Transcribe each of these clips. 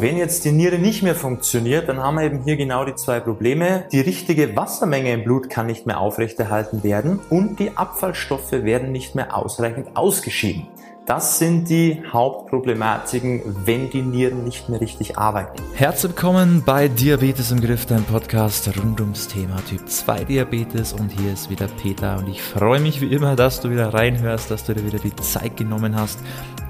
Wenn jetzt die Niere nicht mehr funktioniert, dann haben wir eben hier genau die zwei Probleme. Die richtige Wassermenge im Blut kann nicht mehr aufrechterhalten werden und die Abfallstoffe werden nicht mehr ausreichend ausgeschieden. Das sind die Hauptproblematiken, wenn die Nieren nicht mehr richtig arbeiten. Herzlich willkommen bei Diabetes im Griff, dein Podcast rund ums Thema Typ 2 Diabetes. Und hier ist wieder Peter und ich freue mich wie immer, dass du wieder reinhörst, dass du dir wieder die Zeit genommen hast,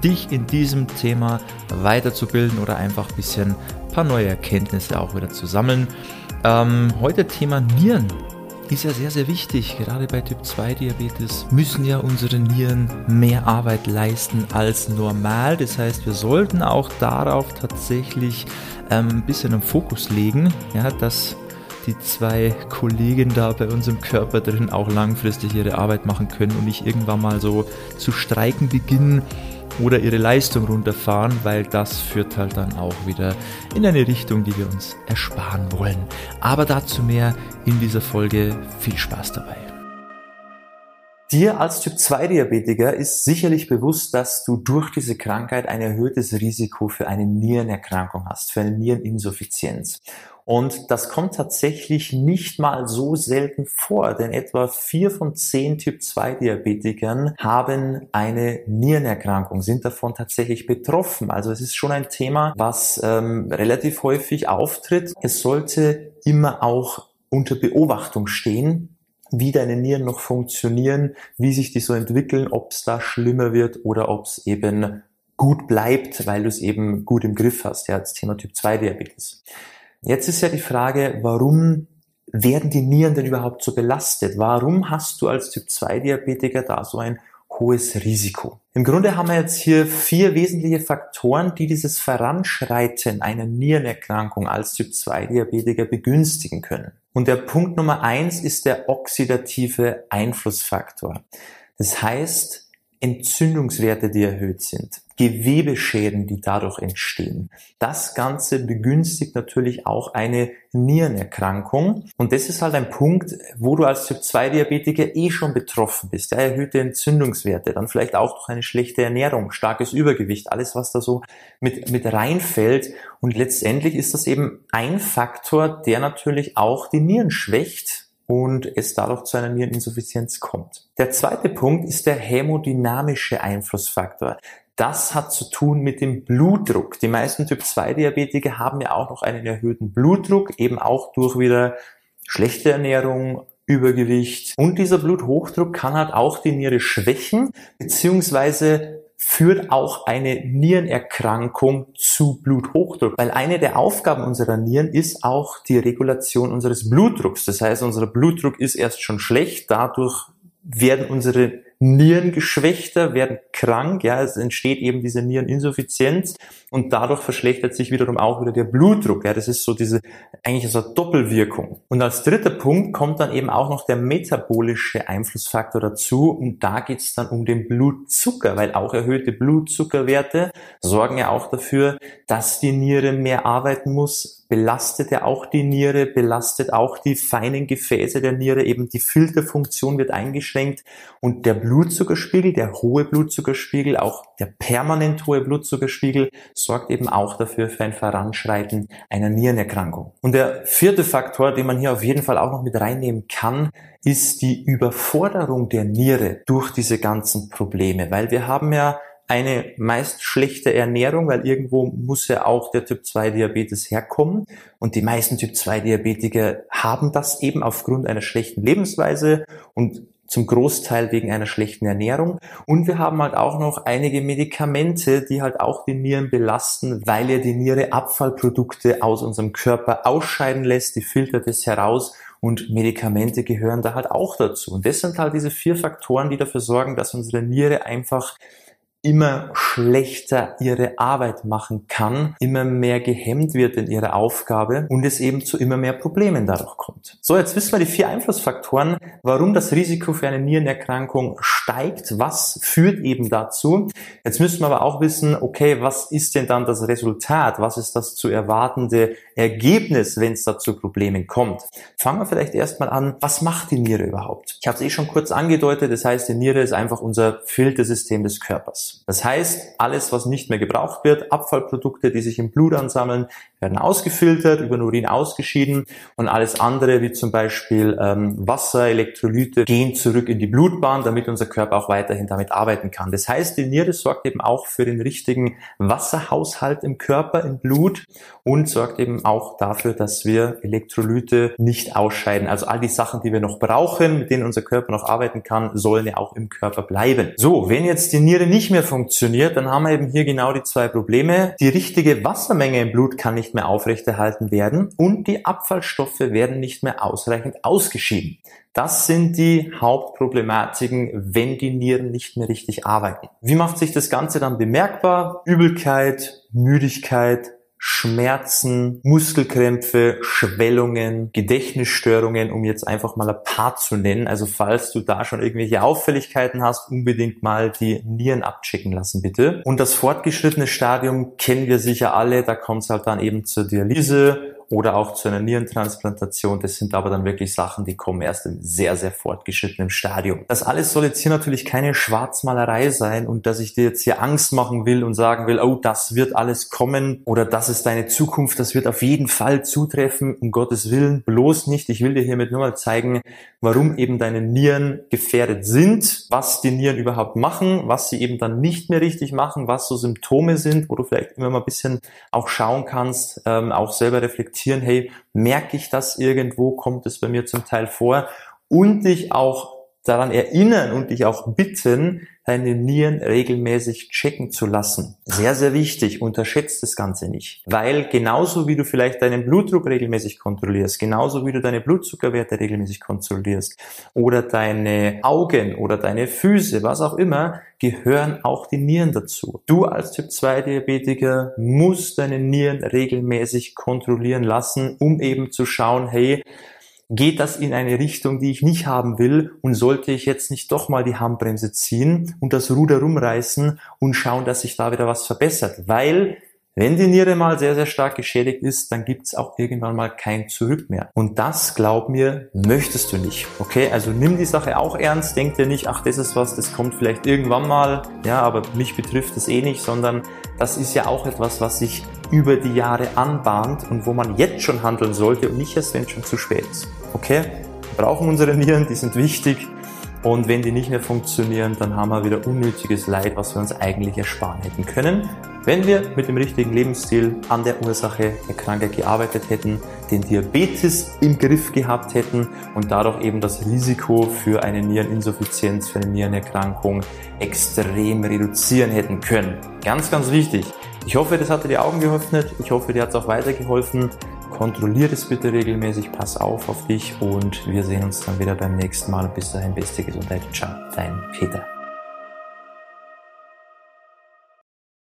dich in diesem Thema weiterzubilden oder einfach ein bisschen ein paar neue Erkenntnisse auch wieder zu sammeln. Ähm, heute Thema Nieren ist ja sehr, sehr wichtig. Gerade bei Typ 2 Diabetes müssen ja unsere Nieren mehr Arbeit leisten als normal. Das heißt, wir sollten auch darauf tatsächlich ähm, ein bisschen einen Fokus legen, ja, dass die zwei Kollegen da bei uns im Körper drin auch langfristig ihre Arbeit machen können und nicht irgendwann mal so zu streiken beginnen oder ihre Leistung runterfahren, weil das führt halt dann auch wieder in eine Richtung, die wir uns ersparen wollen. Aber dazu mehr in dieser Folge. Viel Spaß dabei. Dir als Typ 2 Diabetiker ist sicherlich bewusst, dass du durch diese Krankheit ein erhöhtes Risiko für eine Nierenerkrankung hast, für eine Niereninsuffizienz. Und das kommt tatsächlich nicht mal so selten vor, denn etwa vier von zehn Typ 2 Diabetikern haben eine Nierenerkrankung, sind davon tatsächlich betroffen. Also es ist schon ein Thema, was ähm, relativ häufig auftritt. Es sollte immer auch unter Beobachtung stehen, wie deine Nieren noch funktionieren, wie sich die so entwickeln, ob es da schlimmer wird oder ob es eben gut bleibt, weil du es eben gut im Griff hast, ja, das Thema Typ 2 Diabetes. Jetzt ist ja die Frage, warum werden die Nieren denn überhaupt so belastet? Warum hast du als Typ 2 Diabetiker da so ein hohes Risiko? Im Grunde haben wir jetzt hier vier wesentliche Faktoren, die dieses Voranschreiten einer Nierenerkrankung als Typ 2 Diabetiker begünstigen können. Und der Punkt Nummer eins ist der oxidative Einflussfaktor. Das heißt, Entzündungswerte, die erhöht sind, Gewebeschäden, die dadurch entstehen. Das Ganze begünstigt natürlich auch eine Nierenerkrankung. Und das ist halt ein Punkt, wo du als Typ-2-Diabetiker eh schon betroffen bist. Ja, erhöhte Entzündungswerte, dann vielleicht auch durch eine schlechte Ernährung, starkes Übergewicht, alles, was da so mit, mit reinfällt. Und letztendlich ist das eben ein Faktor, der natürlich auch die Nieren schwächt und es dadurch zu einer Niereninsuffizienz kommt. Der zweite Punkt ist der hämodynamische Einflussfaktor. Das hat zu tun mit dem Blutdruck. Die meisten Typ-2-Diabetiker haben ja auch noch einen erhöhten Blutdruck, eben auch durch wieder schlechte Ernährung, Übergewicht. Und dieser Bluthochdruck kann halt auch die Niere schwächen, beziehungsweise führt auch eine Nierenerkrankung zu Bluthochdruck, weil eine der Aufgaben unserer Nieren ist auch die Regulation unseres Blutdrucks. Das heißt, unser Blutdruck ist erst schon schlecht, dadurch werden unsere Nieren geschwächter, werden krank, ja, es entsteht eben diese Niereninsuffizienz und dadurch verschlechtert sich wiederum auch wieder der Blutdruck, ja, das ist so diese, eigentlich so eine Doppelwirkung. Und als dritter Punkt kommt dann eben auch noch der metabolische Einflussfaktor dazu und da geht's dann um den Blutzucker, weil auch erhöhte Blutzuckerwerte sorgen ja auch dafür, dass die Niere mehr arbeiten muss, belastet ja auch die Niere, belastet auch die feinen Gefäße der Niere, eben die Filterfunktion wird eingeschränkt und der Blutzuckerspiegel, der hohe Blutzuckerspiegel, auch der permanent hohe Blutzuckerspiegel sorgt eben auch dafür für ein Voranschreiten einer Nierenerkrankung. Und der vierte Faktor, den man hier auf jeden Fall auch noch mit reinnehmen kann, ist die Überforderung der Niere durch diese ganzen Probleme, weil wir haben ja eine meist schlechte Ernährung, weil irgendwo muss ja auch der Typ 2 Diabetes herkommen. Und die meisten Typ 2 Diabetiker haben das eben aufgrund einer schlechten Lebensweise und zum Großteil wegen einer schlechten Ernährung. Und wir haben halt auch noch einige Medikamente, die halt auch die Nieren belasten, weil ja die Niere Abfallprodukte aus unserem Körper ausscheiden lässt, die filtert es heraus und Medikamente gehören da halt auch dazu. Und das sind halt diese vier Faktoren, die dafür sorgen, dass unsere Niere einfach immer schlechter ihre Arbeit machen kann, immer mehr gehemmt wird in ihrer Aufgabe und es eben zu immer mehr Problemen dadurch kommt. So, jetzt wissen wir die vier Einflussfaktoren, warum das Risiko für eine Nierenerkrankung steigt. Was führt eben dazu? Jetzt müssen wir aber auch wissen, okay, was ist denn dann das Resultat? Was ist das zu erwartende Ergebnis, wenn es da zu Problemen kommt? Fangen wir vielleicht erstmal an, was macht die Niere überhaupt? Ich habe es eh schon kurz angedeutet, das heißt, die Niere ist einfach unser Filtersystem des Körpers. Das heißt, alles, was nicht mehr gebraucht wird, Abfallprodukte, die sich im Blut ansammeln, werden ausgefiltert, über den Urin ausgeschieden und alles andere, wie zum Beispiel ähm, Wasser, Elektrolyte, gehen zurück in die Blutbahn, damit unser Körper auch weiterhin damit arbeiten kann. Das heißt, die Niere sorgt eben auch für den richtigen Wasserhaushalt im Körper, im Blut und sorgt eben auch dafür, dass wir Elektrolyte nicht ausscheiden. Also all die Sachen, die wir noch brauchen, mit denen unser Körper noch arbeiten kann, sollen ja auch im Körper bleiben. So, wenn jetzt die Niere nicht mehr funktioniert, dann haben wir eben hier genau die zwei Probleme. Die richtige Wassermenge im Blut kann nicht nicht mehr aufrechterhalten werden und die Abfallstoffe werden nicht mehr ausreichend ausgeschieden. Das sind die Hauptproblematiken, wenn die Nieren nicht mehr richtig arbeiten. Wie macht sich das Ganze dann bemerkbar? Übelkeit, Müdigkeit, Schmerzen, Muskelkrämpfe, Schwellungen, Gedächtnisstörungen, um jetzt einfach mal ein paar zu nennen. Also falls du da schon irgendwelche Auffälligkeiten hast, unbedingt mal die Nieren abchecken lassen, bitte. Und das fortgeschrittene Stadium kennen wir sicher alle. Da kommt es halt dann eben zur Dialyse oder auch zu einer Nierentransplantation. Das sind aber dann wirklich Sachen, die kommen erst im sehr, sehr fortgeschrittenen Stadium. Das alles soll jetzt hier natürlich keine Schwarzmalerei sein und dass ich dir jetzt hier Angst machen will und sagen will, oh, das wird alles kommen oder das ist deine Zukunft, das wird auf jeden Fall zutreffen, um Gottes Willen, bloß nicht. Ich will dir hiermit nur mal zeigen, warum eben deine Nieren gefährdet sind, was die Nieren überhaupt machen, was sie eben dann nicht mehr richtig machen, was so Symptome sind, wo du vielleicht immer mal ein bisschen auch schauen kannst, ähm, auch selber reflektieren reflektieren, hey, merke ich das irgendwo, kommt es bei mir zum Teil vor? Und dich auch daran erinnern und dich auch bitten, deine Nieren regelmäßig checken zu lassen. Sehr, sehr wichtig, unterschätzt das Ganze nicht. Weil genauso wie du vielleicht deinen Blutdruck regelmäßig kontrollierst, genauso wie du deine Blutzuckerwerte regelmäßig kontrollierst oder deine Augen oder deine Füße, was auch immer, gehören auch die Nieren dazu. Du als Typ 2 Diabetiker musst deine Nieren regelmäßig kontrollieren lassen, um eben zu schauen, hey, geht das in eine Richtung, die ich nicht haben will und sollte ich jetzt nicht doch mal die Handbremse ziehen und das Ruder rumreißen und schauen, dass sich da wieder was verbessert, weil wenn die Niere mal sehr, sehr stark geschädigt ist, dann gibt's auch irgendwann mal kein Zurück mehr. Und das, glaub mir, möchtest du nicht. Okay, also nimm die Sache auch ernst, denk dir nicht, ach, das ist was, das kommt vielleicht irgendwann mal, ja, aber mich betrifft es eh nicht, sondern das ist ja auch etwas, was sich über die Jahre anbahnt und wo man jetzt schon handeln sollte und nicht erst, wenn es schon zu spät ist. Okay? Wir brauchen unsere Nieren, die sind wichtig. Und wenn die nicht mehr funktionieren, dann haben wir wieder unnötiges Leid, was wir uns eigentlich ersparen hätten können, wenn wir mit dem richtigen Lebensstil an der Ursache der Krankheit gearbeitet hätten, den Diabetes im Griff gehabt hätten und dadurch eben das Risiko für eine Niereninsuffizienz, für eine Nierenerkrankung extrem reduzieren hätten können. Ganz, ganz wichtig. Ich hoffe, das hat dir die Augen geöffnet. Ich hoffe, dir hat es auch weitergeholfen. Kontrollier das bitte regelmäßig, pass auf auf dich und wir sehen uns dann wieder beim nächsten Mal. Bis dahin, beste Gesundheit. Ciao, dein Peter.